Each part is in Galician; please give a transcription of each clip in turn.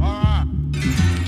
All ờ. right.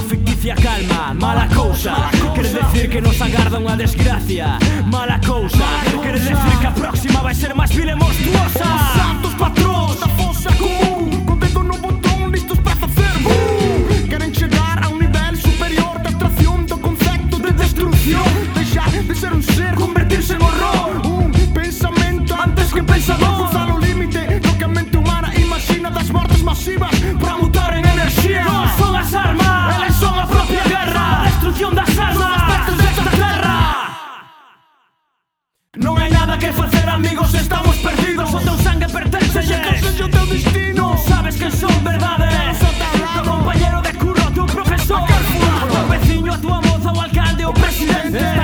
unha ficticia calma Mala cousa, quere decir que nos agarda unha desgracia Mala cousa, quere decir que a próxima vai ser máis vile monstruosa Os santos patróns da fosa común nuevo presidente.